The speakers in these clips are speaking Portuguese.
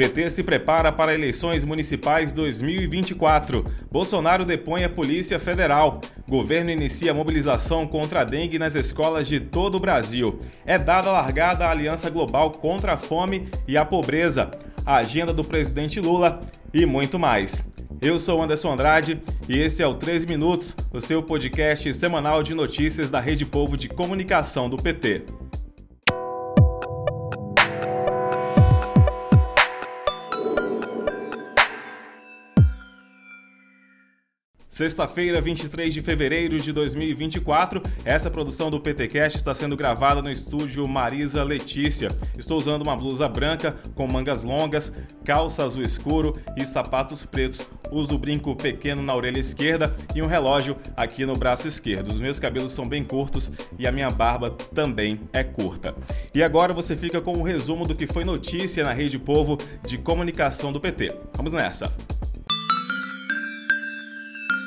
PT se prepara para eleições municipais 2024. Bolsonaro depõe a Polícia Federal. Governo inicia mobilização contra a dengue nas escolas de todo o Brasil. É dada a largada à Aliança Global contra a Fome e a Pobreza. A agenda do presidente Lula e muito mais. Eu sou Anderson Andrade e esse é o 13 Minutos, o seu podcast semanal de notícias da Rede Povo de Comunicação do PT. Sexta-feira, 23 de fevereiro de 2024. Essa produção do PTcast está sendo gravada no estúdio Marisa Letícia. Estou usando uma blusa branca com mangas longas, calça azul escuro e sapatos pretos. Uso brinco pequeno na orelha esquerda e um relógio aqui no braço esquerdo. Os meus cabelos são bem curtos e a minha barba também é curta. E agora você fica com o um resumo do que foi notícia na Rede Povo de Comunicação do PT. Vamos nessa!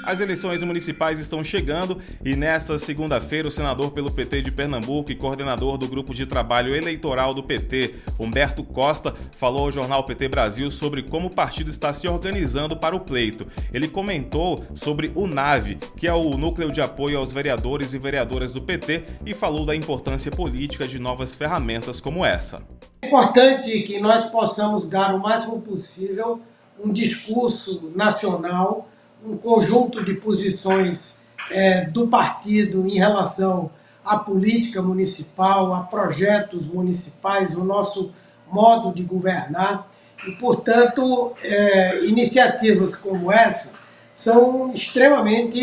As eleições municipais estão chegando e nesta segunda-feira o senador pelo PT de Pernambuco e coordenador do grupo de trabalho eleitoral do PT, Humberto Costa, falou ao jornal PT Brasil sobre como o partido está se organizando para o pleito. Ele comentou sobre o NAVE, que é o núcleo de apoio aos vereadores e vereadoras do PT, e falou da importância política de novas ferramentas como essa. É importante que nós possamos dar o máximo possível um discurso nacional um conjunto de posições é, do partido em relação à política municipal, a projetos municipais, o nosso modo de governar. E, portanto, é, iniciativas como essa são extremamente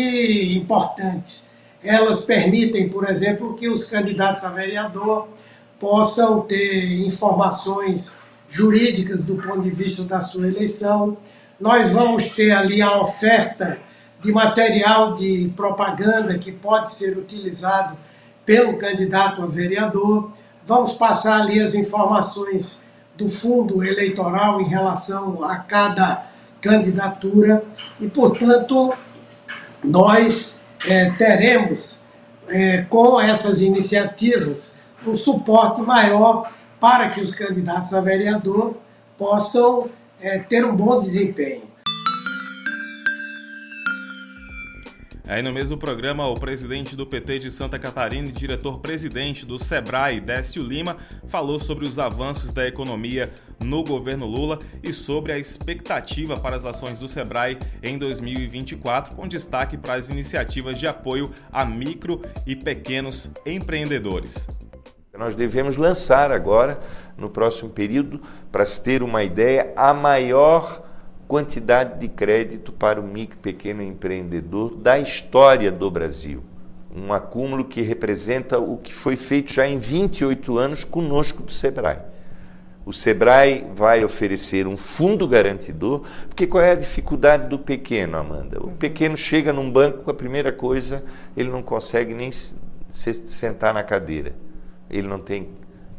importantes. Elas permitem, por exemplo, que os candidatos a vereador possam ter informações jurídicas do ponto de vista da sua eleição, nós vamos ter ali a oferta de material de propaganda que pode ser utilizado pelo candidato a vereador. Vamos passar ali as informações do fundo eleitoral em relação a cada candidatura e, portanto, nós é, teremos é, com essas iniciativas um suporte maior para que os candidatos a vereador possam é, ter um bom desempenho. Aí no mesmo programa, o presidente do PT de Santa Catarina e diretor-presidente do Sebrae, Décio Lima, falou sobre os avanços da economia no governo Lula e sobre a expectativa para as ações do Sebrae em 2024, com destaque para as iniciativas de apoio a micro e pequenos empreendedores. Nós devemos lançar agora, no próximo período, para se ter uma ideia, a maior quantidade de crédito para o micro e pequeno empreendedor da história do Brasil. Um acúmulo que representa o que foi feito já em 28 anos conosco do Sebrae. O Sebrae vai oferecer um fundo garantidor, porque qual é a dificuldade do pequeno, Amanda? O pequeno chega num banco, a primeira coisa, ele não consegue nem se sentar na cadeira ele não tem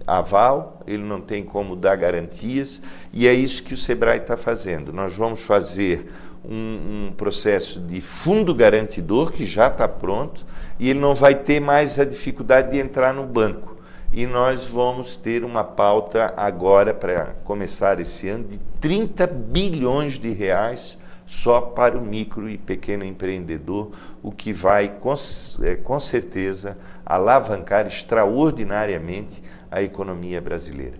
aval, ele não tem como dar garantias, e é isso que o Sebrae está fazendo. Nós vamos fazer um, um, processo de fundo garantidor que já está pronto, e ele não vai ter mais a dificuldade de entrar no banco. E nós vamos ter uma pauta agora, para começar esse ano, de 30 bilhões de reais só para o micro e pequeno empreendedor, o que vai com, é, com certeza alavancar extraordinariamente a economia brasileira.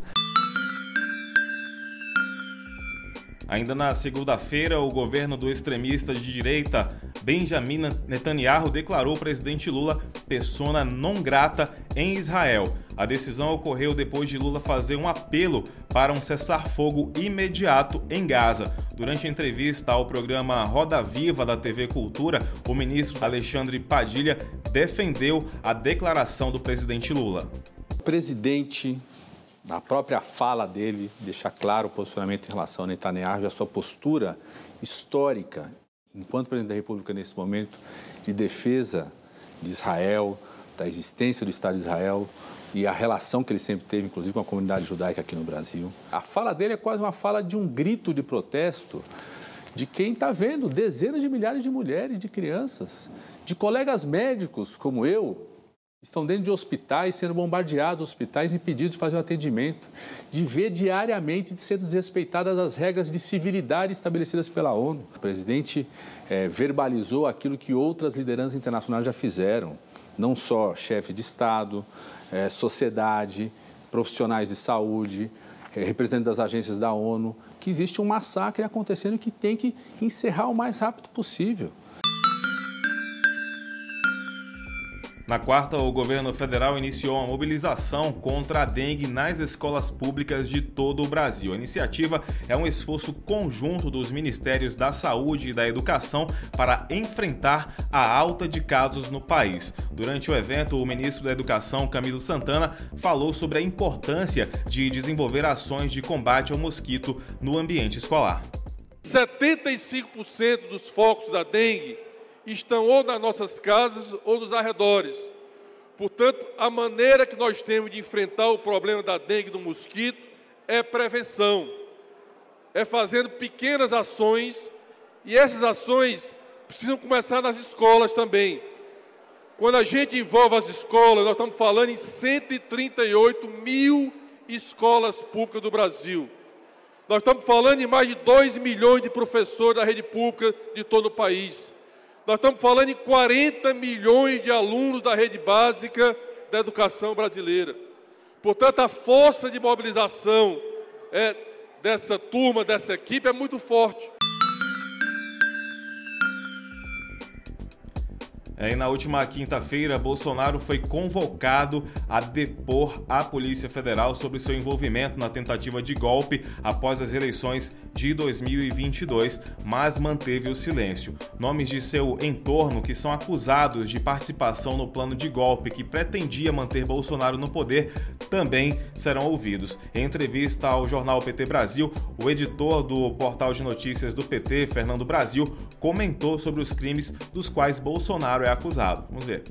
Ainda na segunda-feira, o governo do extremista de direita Benjamin Netanyahu declarou o presidente Lula persona non grata em Israel. A decisão ocorreu depois de Lula fazer um apelo para um cessar-fogo imediato em Gaza. Durante a entrevista ao programa Roda Viva da TV Cultura, o ministro Alexandre Padilha defendeu a declaração do presidente Lula. Presidente na própria fala dele, deixar claro o posicionamento em relação a Netanyahu e a sua postura histórica, enquanto presidente da República nesse momento, de defesa de Israel, da existência do Estado de Israel e a relação que ele sempre teve, inclusive, com a comunidade judaica aqui no Brasil. A fala dele é quase uma fala de um grito de protesto de quem está vendo dezenas de milhares de mulheres, de crianças, de colegas médicos como eu, Estão dentro de hospitais, sendo bombardeados, hospitais impedidos de fazer o atendimento, de ver diariamente de ser desrespeitadas as regras de civilidade estabelecidas pela ONU. O presidente é, verbalizou aquilo que outras lideranças internacionais já fizeram, não só chefes de Estado, é, sociedade, profissionais de saúde, é, representantes das agências da ONU, que existe um massacre acontecendo que tem que encerrar o mais rápido possível. Na quarta, o governo federal iniciou uma mobilização contra a dengue nas escolas públicas de todo o Brasil. A iniciativa é um esforço conjunto dos Ministérios da Saúde e da Educação para enfrentar a alta de casos no país. Durante o evento, o ministro da Educação, Camilo Santana, falou sobre a importância de desenvolver ações de combate ao mosquito no ambiente escolar. 75% dos focos da dengue estão ou nas nossas casas ou nos arredores. Portanto, a maneira que nós temos de enfrentar o problema da dengue do mosquito é prevenção, é fazendo pequenas ações e essas ações precisam começar nas escolas também. Quando a gente envolve as escolas, nós estamos falando em 138 mil escolas públicas do Brasil. Nós estamos falando em mais de 2 milhões de professores da rede pública de todo o país. Nós estamos falando em 40 milhões de alunos da rede básica da educação brasileira. Portanto, a força de mobilização é, dessa turma, dessa equipe, é muito forte. E na última quinta-feira, Bolsonaro foi convocado a depor a Polícia Federal sobre seu envolvimento na tentativa de golpe após as eleições de 2022, mas manteve o silêncio. Nomes de seu entorno que são acusados de participação no plano de golpe que pretendia manter Bolsonaro no poder também serão ouvidos. Em entrevista ao jornal PT Brasil, o editor do portal de notícias do PT, Fernando Brasil, comentou sobre os crimes dos quais Bolsonaro é acusado. Vamos ver.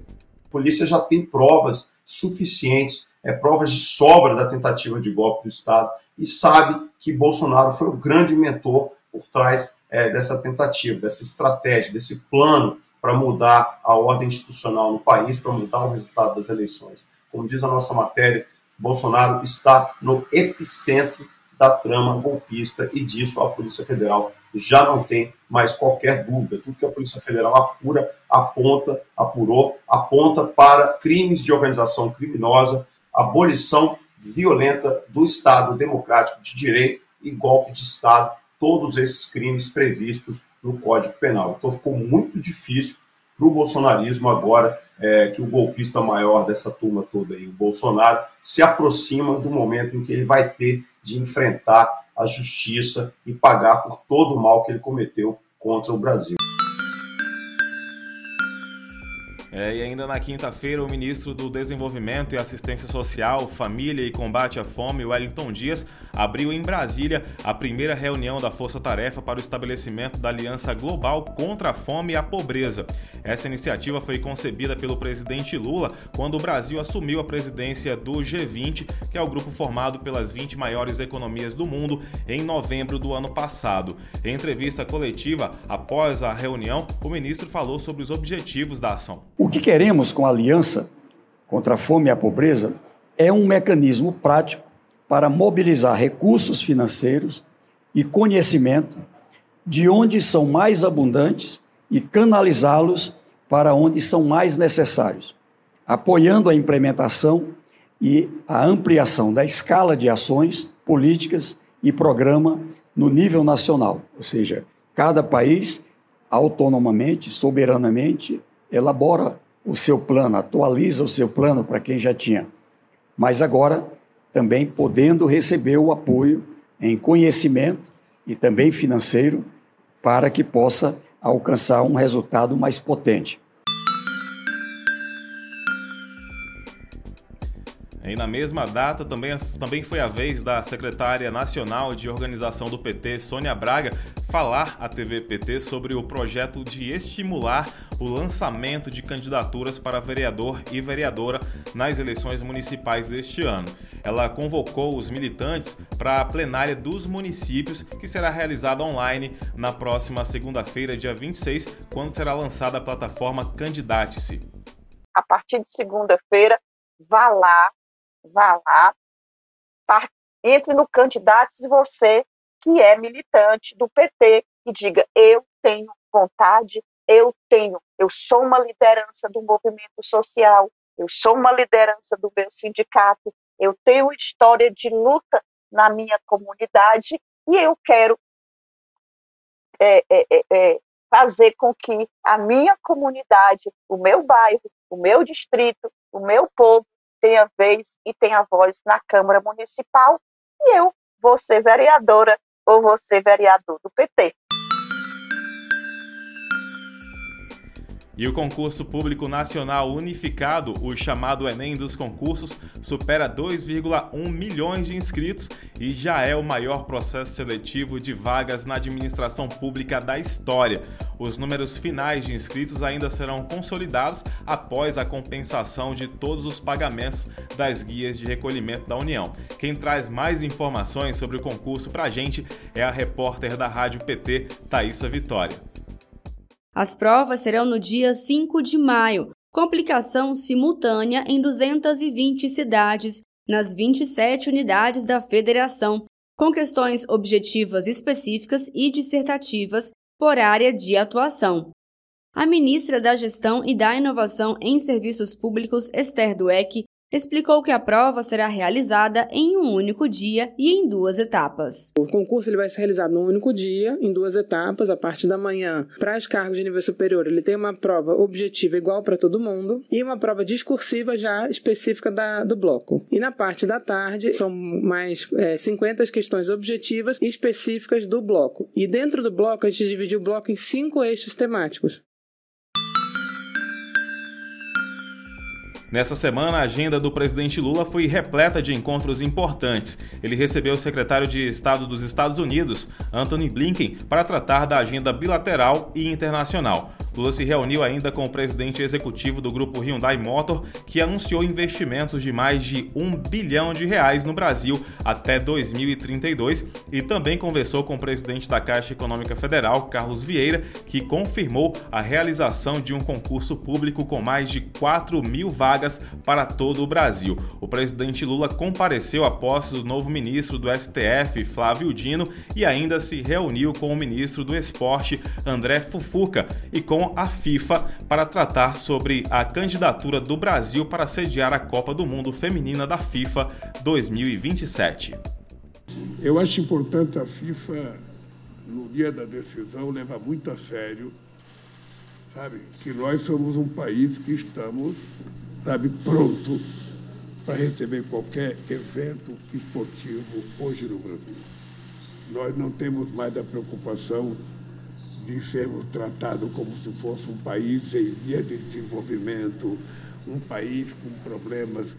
A polícia já tem provas suficientes, é, provas de sobra da tentativa de golpe do Estado e sabe que Bolsonaro foi o grande mentor por trás é, dessa tentativa, dessa estratégia, desse plano para mudar a ordem institucional no país, para mudar o resultado das eleições. Como diz a nossa matéria, Bolsonaro está no epicentro da trama golpista e disso a Polícia Federal já não tem mais qualquer dúvida. Tudo que a Polícia Federal apura, aponta, apurou, aponta para crimes de organização criminosa, abolição violenta do Estado democrático de direito e golpe de Estado, todos esses crimes previstos no Código Penal. Então ficou muito difícil para o bolsonarismo agora é, que o golpista maior dessa turma toda aí, o Bolsonaro, se aproxima do momento em que ele vai ter de enfrentar a justiça e pagar por todo o mal que ele cometeu contra o Brasil. É, e ainda na quinta-feira, o ministro do Desenvolvimento e Assistência Social, Família e Combate à Fome, Wellington Dias, abriu em Brasília a primeira reunião da Força Tarefa para o estabelecimento da Aliança Global contra a Fome e a Pobreza. Essa iniciativa foi concebida pelo presidente Lula quando o Brasil assumiu a presidência do G20, que é o grupo formado pelas 20 maiores economias do mundo, em novembro do ano passado. Em entrevista coletiva após a reunião, o ministro falou sobre os objetivos da ação. O que queremos com a aliança contra a fome e a pobreza é um mecanismo prático para mobilizar recursos financeiros e conhecimento de onde são mais abundantes e canalizá-los para onde são mais necessários, apoiando a implementação e a ampliação da escala de ações, políticas e programa no nível nacional, ou seja, cada país autonomamente, soberanamente elabora o seu plano, atualiza o seu plano para quem já tinha. Mas agora também podendo receber o apoio em conhecimento e também financeiro para que possa alcançar um resultado mais potente. E na mesma data também, também foi a vez da secretária nacional de organização do PT, Sônia Braga, falar à TV PT sobre o projeto de estimular o lançamento de candidaturas para vereador e vereadora nas eleições municipais deste ano. Ela convocou os militantes para a plenária dos municípios, que será realizada online na próxima segunda-feira, dia 26, quando será lançada a plataforma Candidate-se. a partir de segunda-feira, vá lá, vá lá, entre no candidato se você que é militante do PT e diga eu tenho vontade, eu tenho, eu sou uma liderança do movimento social, eu sou uma liderança do meu sindicato, eu tenho história de luta na minha comunidade e eu quero é, é, é, é, fazer com que a minha comunidade, o meu bairro, o meu distrito, o meu povo tenha vez e tenha voz na Câmara Municipal e eu vou ser vereadora ou vou ser vereador do PT. E o concurso público nacional unificado, o chamado Enem dos concursos, supera 2,1 milhões de inscritos e já é o maior processo seletivo de vagas na administração pública da história. Os números finais de inscritos ainda serão consolidados após a compensação de todos os pagamentos das guias de recolhimento da União. Quem traz mais informações sobre o concurso para a gente é a repórter da Rádio PT, Thaisa Vitória. As provas serão no dia 5 de maio, com aplicação simultânea em 220 cidades, nas 27 unidades da federação, com questões objetivas específicas e dissertativas por área de atuação. A ministra da Gestão e da Inovação em Serviços Públicos, Esther Dueck, explicou que a prova será realizada em um único dia e em duas etapas. O concurso ele vai ser realizado num único dia, em duas etapas, a parte da manhã. Para os cargos de nível superior, ele tem uma prova objetiva igual para todo mundo e uma prova discursiva já específica da, do bloco. E na parte da tarde, são mais é, 50 questões objetivas e específicas do bloco. E dentro do bloco, a gente dividiu o bloco em cinco eixos temáticos. Nessa semana, a agenda do presidente Lula foi repleta de encontros importantes. Ele recebeu o secretário de Estado dos Estados Unidos, Anthony Blinken, para tratar da agenda bilateral e internacional. Lula se reuniu ainda com o presidente executivo do grupo Hyundai Motor, que anunciou investimentos de mais de um bilhão de reais no Brasil até 2032, e também conversou com o presidente da Caixa Econômica Federal, Carlos Vieira, que confirmou a realização de um concurso público com mais de 4 mil vagas para todo o Brasil. O presidente Lula compareceu à posse do novo ministro do STF, Flávio Dino, e ainda se reuniu com o ministro do Esporte, André Fufuca, e com a FIFA para tratar sobre a candidatura do Brasil para sediar a Copa do Mundo Feminina da FIFA 2027. Eu acho importante a FIFA, no dia da decisão, levar muito a sério, sabe, que nós somos um país que estamos, sabe, pronto para receber qualquer evento esportivo hoje no Brasil. Nós não temos mais a preocupação de sermos tratados como se fosse um país em via de desenvolvimento, um país com problemas.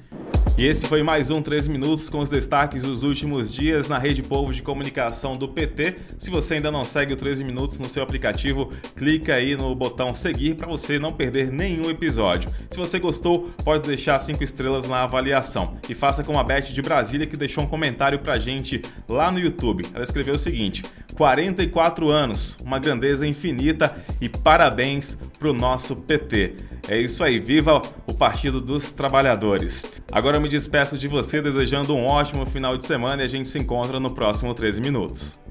E esse foi mais um 13 Minutos com os destaques dos últimos dias na Rede Povo de Comunicação do PT. Se você ainda não segue o 13 Minutos no seu aplicativo, clica aí no botão seguir para você não perder nenhum episódio. Se você gostou, pode deixar 5 estrelas na avaliação. E faça como a Beth de Brasília que deixou um comentário pra gente lá no YouTube. Ela escreveu o seguinte: 44 anos, uma grandeza infinita e parabéns pro nosso PT. É isso aí, viva o Partido dos Trabalhadores. Agora eu me despeço de você desejando um ótimo final de semana e a gente se encontra no próximo 13 minutos.